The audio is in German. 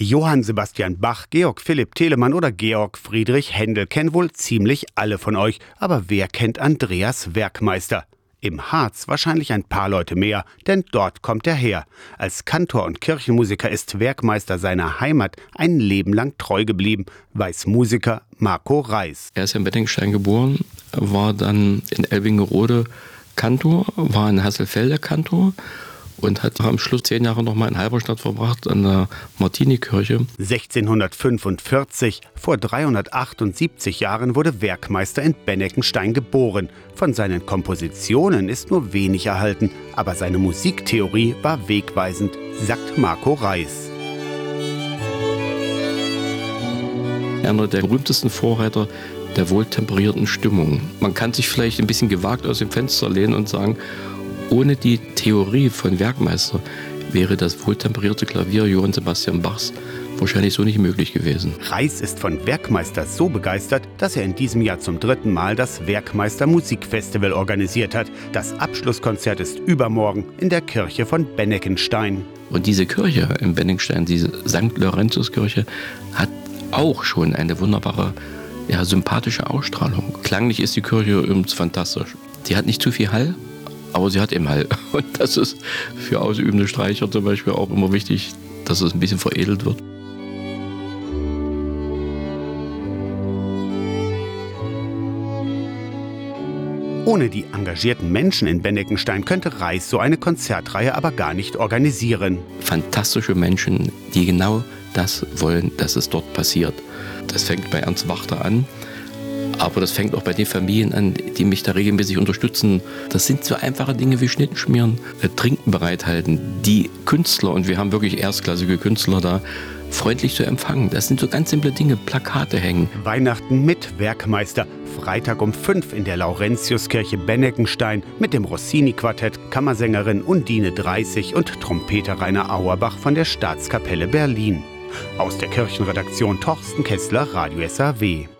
Johann Sebastian Bach, Georg Philipp Telemann oder Georg Friedrich Händel kennen wohl ziemlich alle von euch. Aber wer kennt Andreas Werkmeister? Im Harz wahrscheinlich ein paar Leute mehr, denn dort kommt er her. Als Kantor und Kirchenmusiker ist Werkmeister seiner Heimat ein Leben lang treu geblieben, weiß Musiker Marco Reis. Er ist in Bettingstein geboren, war dann in Elbingerode Kantor, war in Hasselfelde Kantor und hat am Schluss zehn Jahre noch mal in Halberstadt verbracht an der Martini-Kirche. 1645, vor 378 Jahren, wurde Werkmeister in Benneckenstein geboren. Von seinen Kompositionen ist nur wenig erhalten, aber seine Musiktheorie war wegweisend, sagt Marco Reis. Einer der berühmtesten Vorreiter der wohltemperierten Stimmung. Man kann sich vielleicht ein bisschen gewagt aus dem Fenster lehnen und sagen, ohne die Theorie von Werkmeister wäre das wohltemperierte Klavier Johann Sebastian Bachs wahrscheinlich so nicht möglich gewesen. Reis ist von Werkmeister so begeistert, dass er in diesem Jahr zum dritten Mal das Werkmeister Musikfestival organisiert hat. Das Abschlusskonzert ist übermorgen in der Kirche von Benneckenstein. Und diese Kirche in Benneckenstein, diese St. Laurentius-Kirche, hat auch schon eine wunderbare, ja, sympathische Ausstrahlung. Klanglich ist die Kirche übrigens fantastisch. Die hat nicht zu viel Hall, aber sie hat eben halt. Und das ist für ausübende Streicher zum Beispiel auch immer wichtig, dass es ein bisschen veredelt wird. Ohne die engagierten Menschen in Benneckenstein könnte Reis so eine Konzertreihe aber gar nicht organisieren. Fantastische Menschen, die genau das wollen, dass es dort passiert. Das fängt bei Ernst Wachter an, aber das fängt auch bei den Familien an, die mich da regelmäßig unterstützen. Das sind so einfache Dinge wie Schnitten schmieren, äh, Trinken bereithalten, die Künstler, und wir haben wirklich erstklassige Künstler da, freundlich zu empfangen. Das sind so ganz simple Dinge, Plakate hängen. Weihnachten mit Werkmeister. Freitag um 5 in der Laurentiuskirche Benneckenstein mit dem Rossini-Quartett, Kammersängerin Undine 30 und Trompeter Rainer Auerbach von der Staatskapelle Berlin. Aus der Kirchenredaktion Torsten Kessler, Radio SAW.